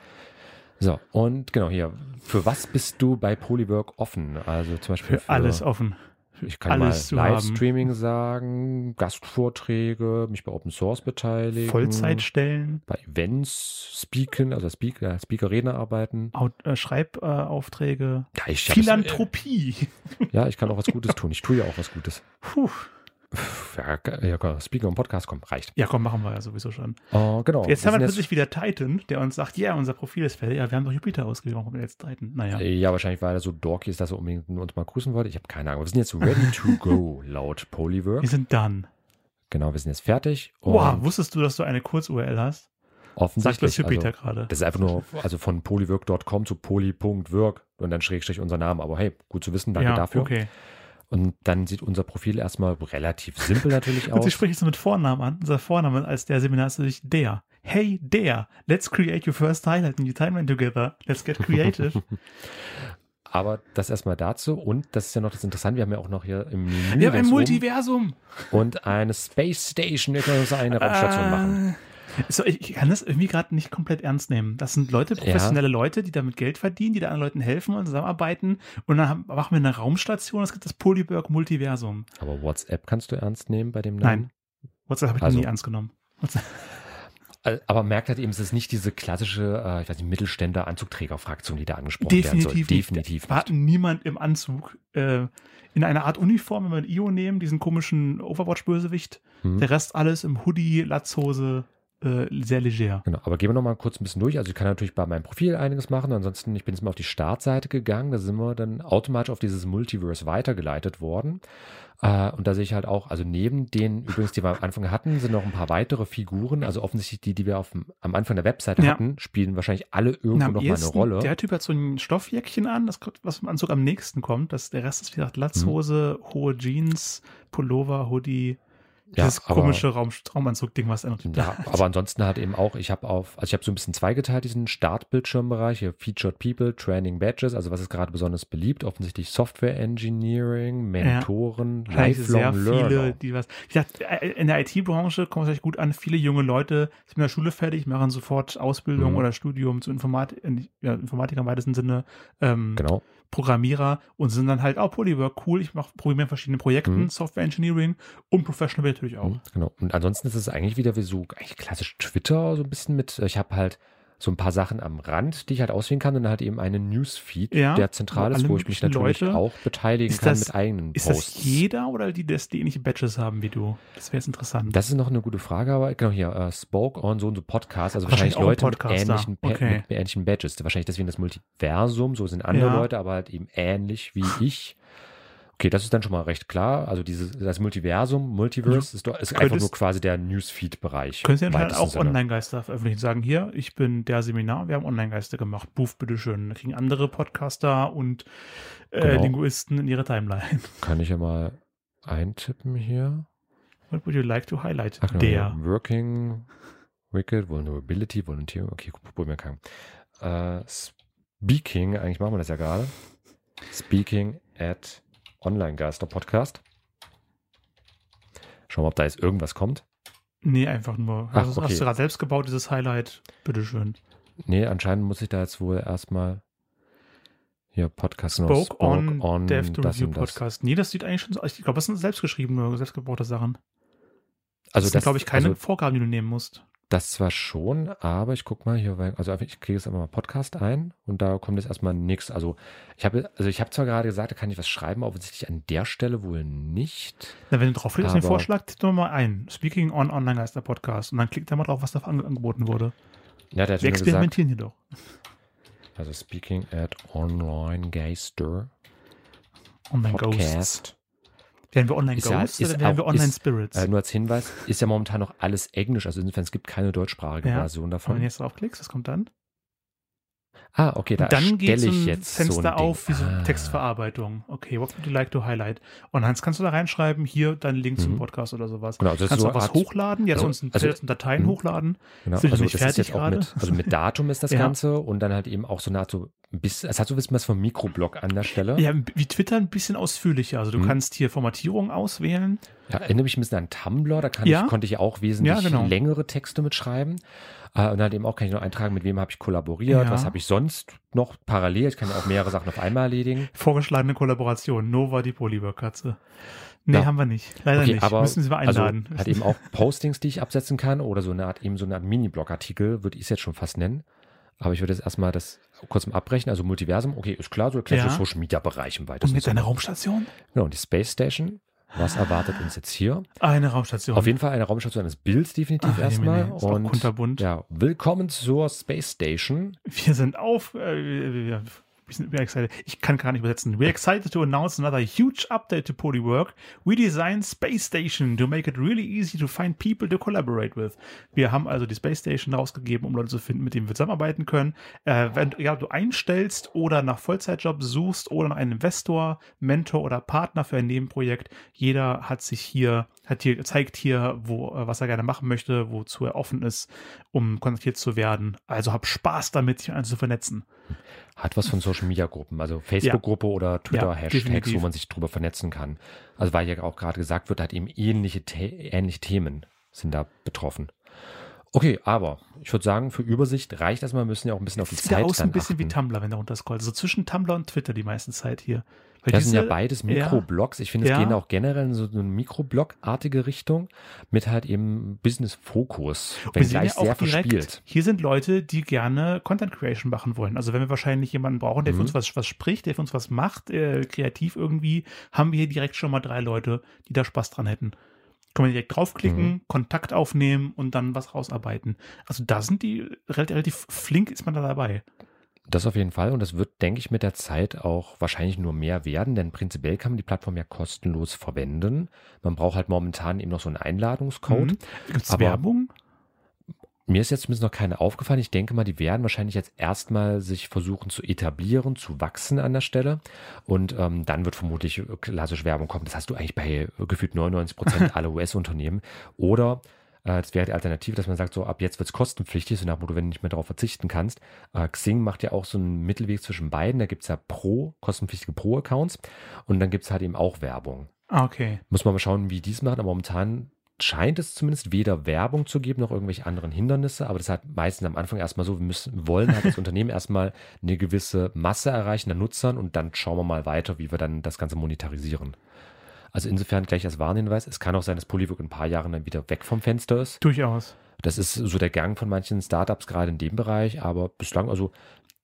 So, und genau hier. Für was bist du bei Polywork offen? Also zum Beispiel Für alles offen. Ich kann alles mal. Livestreaming sagen, Gastvorträge, mich bei Open Source beteiligen. Vollzeitstellen, Bei Events speaken, also Speaker, Speaker-Redner arbeiten. Aut äh, Schreibaufträge, Ja, ich hab Philanthropie. Es, ja, ich kann auch was Gutes tun. Ich tue ja auch was Gutes. Puh. Ja, ja, komm, Speaker und Podcast, komm, reicht. Ja, komm, machen wir ja sowieso schon. Oh, genau. Jetzt wir haben wir plötzlich wieder Titan, der uns sagt, ja, unser Profil ist fertig. Ja, wir haben doch Jupiter ausgewählt, warum jetzt Titan? Naja. Ja, wahrscheinlich, weil er so dorky ist, dass er unbedingt uns mal grüßen wollte. Ich habe keine Ahnung. Wir sind jetzt ready to go, laut Polywork. Wir sind done. Genau, wir sind jetzt fertig. Wow, wusstest du, dass du eine Kurz-URL hast? Sagt offensichtlich. das Jupiter also, gerade. das ist einfach nur also von polywork.com zu poly.work und dann Schrägstrich unser Name. Aber hey, gut zu wissen, danke ja, dafür. okay. Und dann sieht unser Profil erstmal relativ simpel natürlich Und sie aus. spricht jetzt mit Vornamen an. Unser Vorname als der Seminar ist natürlich der. Hey, der. Let's create your first highlight and your timeline together. Let's get creative. Aber das erstmal dazu. Und das ist ja noch das Interessante, wir haben ja auch noch hier im Menü Wir haben ein Multiversum. und eine Space Station. Wir können uns eine Raumstation machen. So, ich, kann das irgendwie gerade nicht komplett ernst nehmen. Das sind Leute, professionelle Leute, die damit Geld verdienen, die da anderen Leuten helfen und zusammenarbeiten. Und dann haben, machen wir eine Raumstation. Es gibt das Polyberg Multiversum. Aber WhatsApp kannst du ernst nehmen bei dem Namen? Nein. WhatsApp habe ich Also- nie ernst genommen. WhatsApp. Äh, Aber merkt halt eben, es ist nicht diese klassische, äh, ich weiß nicht, Mittelständler-Anzugträger-Fraktion, die da angesprochen werden soll. Definitiv nicht. Definitiv War niemand im Anzug. Äh, in einer Art Uniform, wenn wir ein Io nehmen, diesen komischen Overwatch-Bösewicht. Hm. Der Rest alles im Hoodie, Latzhose, äh, sehr leger. Genau, aber gehen wir noch mal kurz ein bisschen durch. Also ich kann natürlich bei meinem Profil einiges machen. Ansonsten, ich bin jetzt mal auf die Startseite gegangen. Da sind wir dann automatisch auf dieses Multiverse weitergeleitet worden. Äh, und da sehe ich halt auch, also neben den übrigens, die wir am Anfang hatten, sind noch ein paar weitere Figuren. Also offensichtlich die, die wir auf am Anfang der Webseite Ja. hatten, spielen wahrscheinlich alle irgendwo noch mal eine Rolle. Der Typ hat so ein Stoffjäckchen an, das, was im Anzug am nächsten kommt. Das, der Rest ist, wie gesagt, Latzhose, hohe Jeans, Pullover, Hoodie. Ja, aber- komische Raum, Raumanzug-Ding, was er noch Ja, aber ansonsten halt eben auch, ich habe auf, also ich habe so ein bisschen zweigeteilt, diesen Startbildschirmbereich, hier Featured People, Training Badges, also was ist gerade besonders beliebt? Offensichtlich Software Engineering, Mentoren, sehr Lifelong Learner. viele, die was. Gesagt, äh, in der IT-Branche kommt es echt gut an. Viele junge Leute sind mit der Schule fertig, machen sofort Ausbildung Mhm. oder Studium zu Informatik, ja, Informatiker im weitesten Sinne, ähm, Genau. Programmierer und sind dann halt, oh, Polywork, cool, ich mache programmiere in verschiedenen Projekten, Mhm. Software Engineering und Professional natürlich auch. Mhm, Genau. Und ansonsten ist es eigentlich wieder wie so eigentlich klassisch Twitter, so ein bisschen mit, ich habe halt so ein paar Sachen am Rand, die ich halt auswählen kann und dann halt eben einen Newsfeed, Ja, der zentral ist, wo ich mich natürlich Leute- auch beteiligen Ist kann das- mit eigenen Ist Posts. das jeder oder die, das, die ähnliche Badges haben wie du? Das wäre jetzt interessant. Das ist noch eine gute Frage, aber genau hier, äh, Spoke on so und so Podcast, also Wahrscheinlich wahrscheinlich, Leute mit ähnlichen, Okay. mit ähnlichen Badges. Wahrscheinlich deswegen das Multiversum, so sind andere Ja. Leute, aber halt eben ähnlich wie ich. Okay, das ist dann schon mal recht klar. Also dieses, das Multiversum, Multiverse, ist, doch, ist einfach könntest- nur quasi der Newsfeed-Bereich. Können Sie anscheinend auch. Online-Geister veröffentlichen. Sagen, hier, ich bin der Seminar, wir haben Online-Geister gemacht. Buff, bitteschön. Da kriegen andere Podcaster und äh, Genau. Linguisten in ihre Timeline. Kann ich ja mal eintippen hier. What would you like to highlight? Ach, genau, der. Working, Wicked, Vulnerability, Volunteer. Okay, probieren wir kann. Äh, speaking, eigentlich machen wir das ja gerade. Speaking at Online-Geister Podcast. Schauen wir, ob da jetzt irgendwas kommt. Nee, einfach nur. Ach, Also, okay. Hast du gerade selbst gebaut, dieses Highlight? Bitteschön. Nee, anscheinend muss ich da jetzt wohl erstmal hier Podcast genau, Spoke, on, Dev to das Review und das. Podcast. Nee, das sieht eigentlich schon so aus. Ich glaube, das sind selbstgeschriebene, selbstgebaute Sachen. Also das sind, glaube ich, keine also Vorgaben, die du nehmen musst. Das zwar schon, aber ich guck mal hier, also ich kriege jetzt einfach mal Podcast ein und da kommt jetzt erstmal nichts. Also ich habe, also ich habe zwar gerade gesagt, da kann ich was schreiben, aber offensichtlich an der Stelle wohl nicht. Na, wenn du drauf klickst, den Vorschlag, tipp doch mal ein. Speaking on Online Geister Podcast. Und dann klickt da mal drauf, was da ange angeboten wurde. Ja, der hat Wir mir gesagt, experimentieren hier doch. also speaking at Online Geister Online Ghosts. Werden wir Online ja- Ghosts ist oder auch- wir Online ist- Spirits? Äh, nur als Hinweis, ist ja momentan noch alles Englisch, also insofern es gibt keine deutschsprachige Ja. Version Und wenn davon. du jetzt draufklickst, was kommt dann? Ah, okay, da dann geht so ein jetzt so Fenster ein Ding. auf, wie so ah. Textverarbeitung. Okay, what would you like to highlight? Und dann kannst du da reinschreiben, hier deinen Link zum Mhm. Podcast oder sowas. Genau, ist kannst so du auch was hochladen, jetzt also- uns also- Dateien Mhm. hochladen. Genau, also das ist fertig jetzt auch gerade? mit, also mit Datum ist das Ja. Ganze und dann halt eben auch so eine so, ein bisschen, es hat so ein bisschen was vom Mikroblock an der Stelle. Ja, wie Twitter ein bisschen ausführlicher. Also du Mhm. kannst hier Formatierung auswählen. Ja, erinnere mich ein bisschen an Tumblr, da kann Ja. ich, konnte ich auch wesentlich Ja, genau. längere Texte mitschreiben. Äh, und dann eben auch kann ich noch eintragen, mit wem habe ich kollaboriert, Ja. was habe ich sonst noch parallel. Ich kann ja auch mehrere Sachen auf einmal erledigen. Vorgeschlagene Kollaboration. Nova, die Polywork-Katze. Nee, Ja. haben wir nicht. Leider Okay, nicht. aber Müssen Sie mal einladen. Also halt eben auch Postings, die ich absetzen kann oder so eine Art, eben so eine Art Mini-Blog-Artikel, würde ich es jetzt schon fast nennen. Aber ich würde jetzt erstmal das kurz mal abbrechen. Also Multiversum, okay, ist klar, so erklärt Ja. so Social Media Bereich im Und weitesten mit deiner Sinne. Raumstation? Genau, und die Space Station. Was erwartet uns jetzt hier? Eine Raumstation. Auf jeden Fall eine Raumstation eines Bilds definitiv Ach, erstmal. Ist auch Und kunterbunt. ja, willkommen zur Space Station. Wir sind auf. Äh, wir, wir, we're excited. Ich kann gar nicht übersetzen. We're excited to announce another huge update to Polywork. We designed Space Station to make it really easy to find people to collaborate with. Wir haben also die Space Station rausgegeben, um Leute zu finden, mit denen wir zusammenarbeiten können. Äh, wenn ja, du einstellst oder nach Vollzeitjob suchst oder nach einem Investor, Mentor oder Partner für ein Nebenprojekt, jeder hat sich hier, hat hier, zeigt hier, wo, äh, was er gerne machen möchte, wozu er offen ist, um kontaktiert zu werden. Also hab Spaß damit, sich zu vernetzen. Hat was von Social Media Gruppen, also Facebook-Gruppe oder Twitter-Hashtags, definitiv. wo man sich drüber vernetzen kann. Also weil ja auch gerade gesagt wird, halt eben ähnliche, ähnliche Themen sind da betroffen. Okay, aber ich würde sagen, für Übersicht reicht das mal. Wir müssen ja auch ein bisschen auf die Es sieht ja Zeit aus ein bisschen achten. wie Tumblr, wenn du runterscrollst. Also zwischen Tumblr und Twitter die meiste Zeit hier. Das sind ja diese- beides. Mikroblogs. Ich finde, es Ja. gehen auch generell in so eine Mikroblog-artige Richtung mit halt eben Business-Fokus, wenn gleich ja auch sehr direkt, verspielt. hier sind Leute, die gerne Content Creation machen wollen. Also wenn wir wahrscheinlich jemanden brauchen, der Mhm. für uns was, was spricht, der für uns was macht, äh, kreativ irgendwie, haben wir hier direkt schon mal drei Leute, die da Spaß dran hätten. Können wir direkt draufklicken, Mhm. Kontakt aufnehmen und dann was rausarbeiten. Also da sind die relativ, relativ flink ist man da dabei. Das auf jeden Fall und das wird, denke ich, mit der Zeit auch wahrscheinlich nur mehr werden, denn prinzipiell kann man die Plattform ja kostenlos verwenden. Man braucht halt momentan eben noch so einen Einladungscode. Mhm. Gibt es Werbung? Mir ist jetzt zumindest noch keine aufgefallen. Ich denke mal, die werden wahrscheinlich jetzt erstmal sich versuchen zu etablieren, zu wachsen an der Stelle. Und ähm, dann wird vermutlich klassisch Werbung kommen. Das hast du eigentlich bei gefühlt 99 Prozent aller US-Unternehmen. Oder das wäre die Alternative, dass man sagt, so ab jetzt wird es kostenpflichtig, so nach Motto, wenn du nicht mehr darauf verzichten kannst. Äh, Xing macht ja auch so einen Mittelweg zwischen beiden. Da gibt es ja Pro, kostenpflichtige Pro-Accounts. Und dann gibt es halt eben auch Werbung. Ah, okay. Muss man mal schauen, wie die es machen. Aber momentan scheint es zumindest weder Werbung zu geben noch irgendwelche anderen Hindernisse. Aber das hat meistens am Anfang erstmal so, wir müssen, wollen halt das Unternehmen erstmal eine gewisse Masse erreichen an Nutzern und dann schauen wir mal weiter, wie wir dann das Ganze monetarisieren. Also insofern gleich als Warnhinweis, es kann auch sein, dass Polywork in ein paar Jahren dann wieder weg vom Fenster ist. Durchaus. Das ist so der Gang von manchen Startups gerade in dem Bereich, aber bislang, also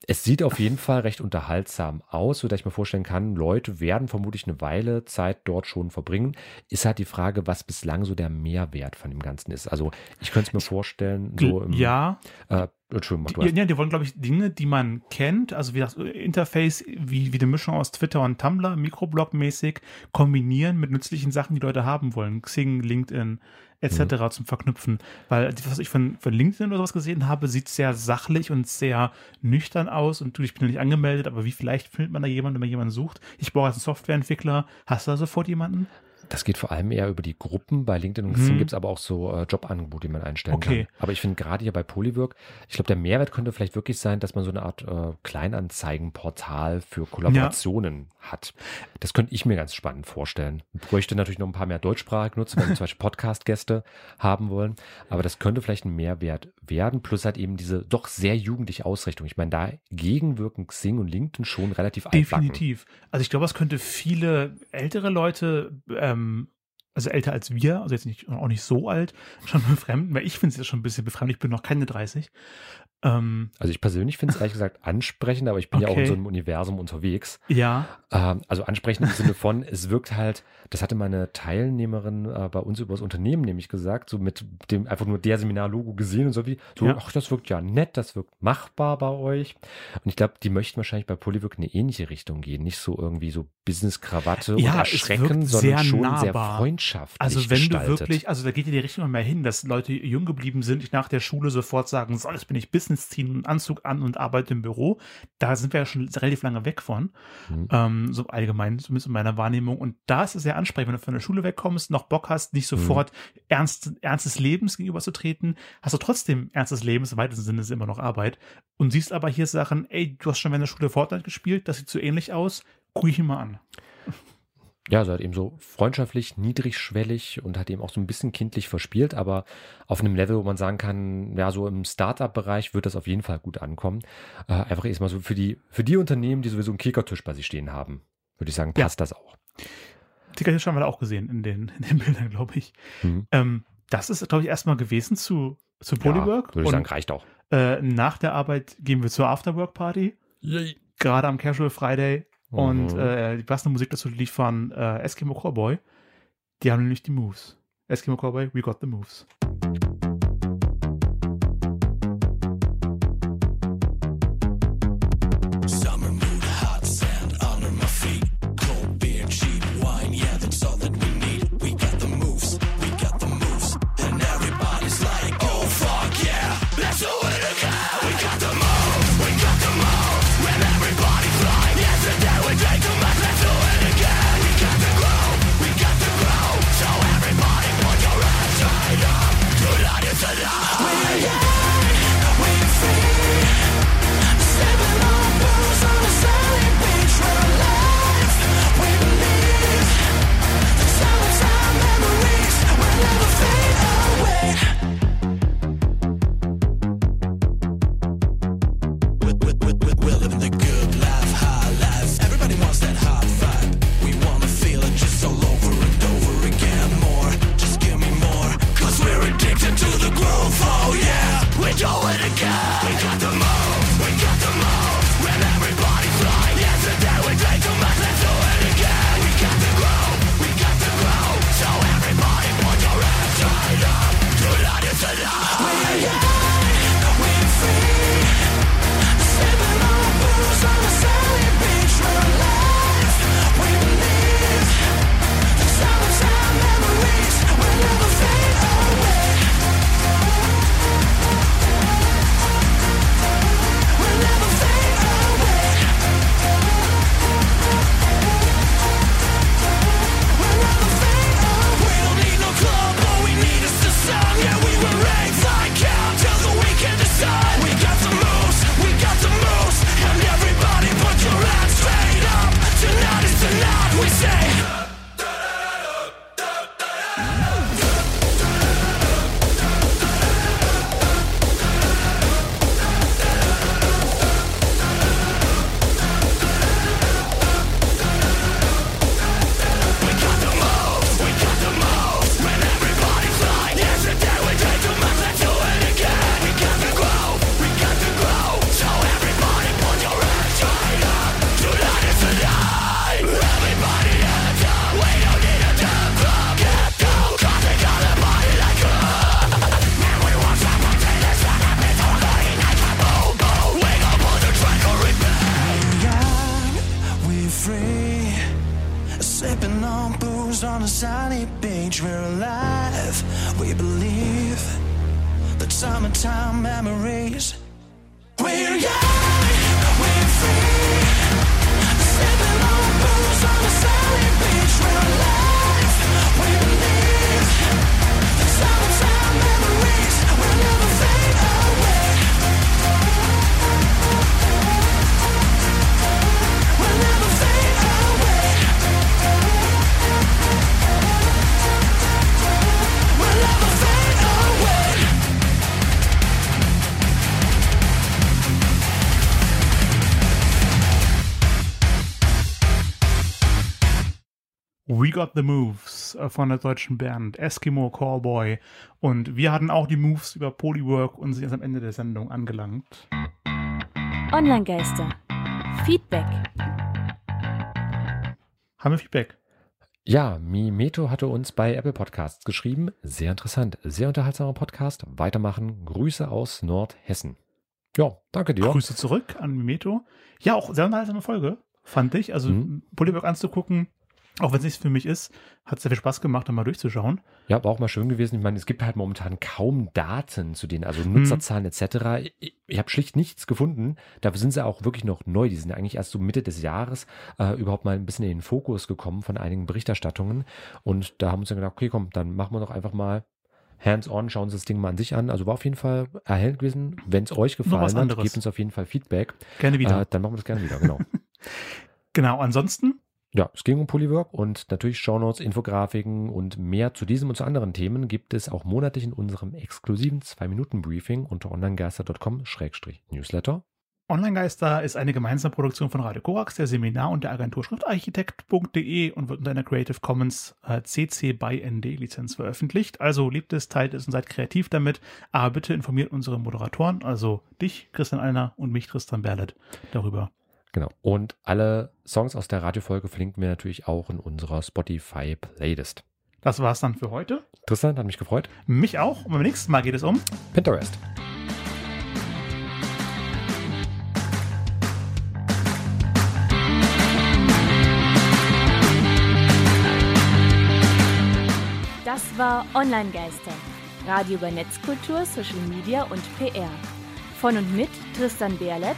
es sieht auf jeden Fall recht unterhaltsam aus, sodass ich mir vorstellen kann, Leute werden vermutlich eine Weile Zeit dort schon verbringen. Ist halt die Frage, was bislang so der Mehrwert von dem Ganzen ist. Also ich könnte es mir vorstellen, so im, Ja. Äh, Entschuldigung, du ja, die wollen, glaube ich, Dinge, die man kennt, also wie das Interface, wie, wie eine Mischung aus Twitter und Tumblr, Mikroblog-mäßig, kombinieren mit nützlichen Sachen, die Leute haben wollen. Xing, LinkedIn, etc. Mhm. zum Verknüpfen. Weil was ich von, von LinkedIn oder sowas gesehen habe, sieht sehr sachlich und sehr nüchtern aus. Und du, ich bin noch nicht angemeldet, aber wie vielleicht findet man da jemanden, wenn man jemanden sucht? Ich brauche als Softwareentwickler. Hast du da sofort jemanden? Das geht vor allem eher über die Gruppen. Bei LinkedIn und Xing mhm. gibt es aber auch so äh, Jobangebote, die man einstellen okay. kann. Aber ich finde gerade hier bei Polywork, ich glaube, der Mehrwert könnte vielleicht wirklich sein, dass man so eine Art äh, Kleinanzeigenportal für Kollaborationen ja. hat. Das könnte ich mir ganz spannend vorstellen. Ich bräuchte natürlich noch ein paar mehr deutschsprachig nutzen, wenn wir zum Beispiel Podcast-Gäste haben wollen. Aber das könnte vielleicht ein Mehrwert werden. Plus halt eben diese doch sehr jugendliche Ausrichtung. Ich meine, dagegen wirken Xing und LinkedIn schon relativ altbacken. Definitiv. Also ich glaube, es könnte viele ältere Leute äh, ähm, also älter als wir, also jetzt nicht, auch nicht so alt, schon befremden, weil ich finde es jetzt schon ein bisschen befremdend, ich bin noch keine 30. Ähm, also ich persönlich finde es ehrlich gesagt ansprechend, aber ich bin okay. ja auch in so einem Universum unterwegs. Ja. Ähm, also ansprechend im Sinne von, es wirkt halt, das hatte meine Teilnehmerin äh, bei uns über das Unternehmen nämlich gesagt, so mit dem einfach nur der Seminarlogo gesehen und so wie, so, ja. ach, das wirkt ja nett, das wirkt machbar bei euch. Und ich glaube, die möchten wahrscheinlich bei Polywork in eine ähnliche Richtung gehen, nicht so irgendwie so Business-Krawatte ja, und erschrecken, sondern sehr schon nahbar. sehr freundschaftlich Also wenn gestaltet. du wirklich, also da geht ja die Richtung mehr hin, dass Leute jung geblieben sind, nach der Schule sofort sagen, so, jetzt bin ich Business Business, ziehen einen Anzug an und arbeite im Büro. Da sind wir ja schon relativ lange weg von. Mhm. Ähm, so allgemein, zumindest in meiner Wahrnehmung. Und da ist es sehr ansprechend, wenn du von der Schule wegkommst, noch Bock hast, nicht sofort mhm. ernst, ernstes Lebens gegenüberzutreten, hast du trotzdem ernstes Lebens, im weitesten Sinne ist es immer noch Arbeit. Und siehst aber hier Sachen, ey, du hast schon in der Schule Fortnite gespielt, das sieht so ähnlich aus, guck ich ihn mal an ja, hat eben so freundschaftlich, niedrigschwellig und hat eben auch so ein bisschen kindlich verspielt, aber auf einem Level, wo man sagen kann, ja, so im Startup-Bereich wird das auf jeden Fall gut ankommen. Äh, einfach erstmal so für die, für die Unternehmen, die sowieso einen Kickertisch bei sich stehen haben, würde ich sagen, passt ja. das auch. Kickertisch haben wir da auch gesehen in den, in den Bildern, glaube ich. Mhm. Ähm, das ist, glaube ich, erstmal gewesen zu, zu Polywork. Ja, würde ich sagen, reicht auch. Äh, nach der Arbeit gehen wir zur Afterwork-Party. Gerade am Casual Friday und mhm. äh, die passende Musik dazu lief von äh, Eskimo Cowboy. Die haben nämlich die Moves. Eskimo Cowboy, we got the moves. We Got the Moves äh, von der deutschen Band Eskimo Callboy. Und wir hatten auch die Moves über Polywork und sind jetzt am Ende der Sendung angelangt. Online-Geister. Feedback. Haben wir Feedback? Ja, Mimeto hatte uns bei Apple Podcasts geschrieben. Sehr interessant, sehr unterhaltsamer Podcast. Weitermachen. Grüße aus Nordhessen. Ja, danke dir. Grüße zurück an Mimeto. Ja, auch sehr unterhaltsame Folge, fand ich. Also Mhm. Polywork anzugucken, auch wenn es nichts für mich ist, hat sehr viel Spaß gemacht, da mal durchzuschauen. Ja, war auch mal schön gewesen. Ich meine, es gibt halt momentan kaum Daten zu denen, also Nutzerzahlen etc. Ich, ich habe schlicht nichts gefunden. Dafür sind sie auch wirklich noch neu. Die sind eigentlich erst so Mitte des Jahres äh, überhaupt mal ein bisschen in den Fokus gekommen von einigen Berichterstattungen. Und da haben wir uns dann gedacht, okay, komm, dann machen wir doch einfach mal hands-on, schauen uns das Ding mal an sich an. Also war auf jeden Fall erhellend gewesen. Wenn es euch gefallen hat, gebt uns auf jeden Fall Feedback. Gerne wieder. Äh, dann machen wir das gerne wieder, genau. genau, ansonsten Ja, es ging um Polywork und natürlich Shownotes, Infografiken und mehr zu diesem und zu anderen Themen gibt es auch monatlich in unserem exklusiven 2-Minuten-Briefing unter onlinegeister.com-newsletter. Online-Geister ist eine gemeinsame Produktion von Radio Korax, der Seminar und der Agentur schriftarchitekt.de und wird unter einer Creative Commons äh, CC by ND Lizenz veröffentlicht. Also liebt es, teilt es und seid kreativ damit. Aber bitte informiert unsere Moderatoren, also dich, Christian Allner und mich, Tristan Berlet, darüber. Genau. Und alle Songs aus der Radiofolge verlinken wir natürlich auch in unserer Spotify-Playlist. Das war's dann für heute. Tristan, hat mich gefreut. Mich auch. Und beim nächsten Mal geht es um Pinterest. Das war Online-Geister. Radio über Netzkultur, Social Media und PR. Von und mit Tristan Berlet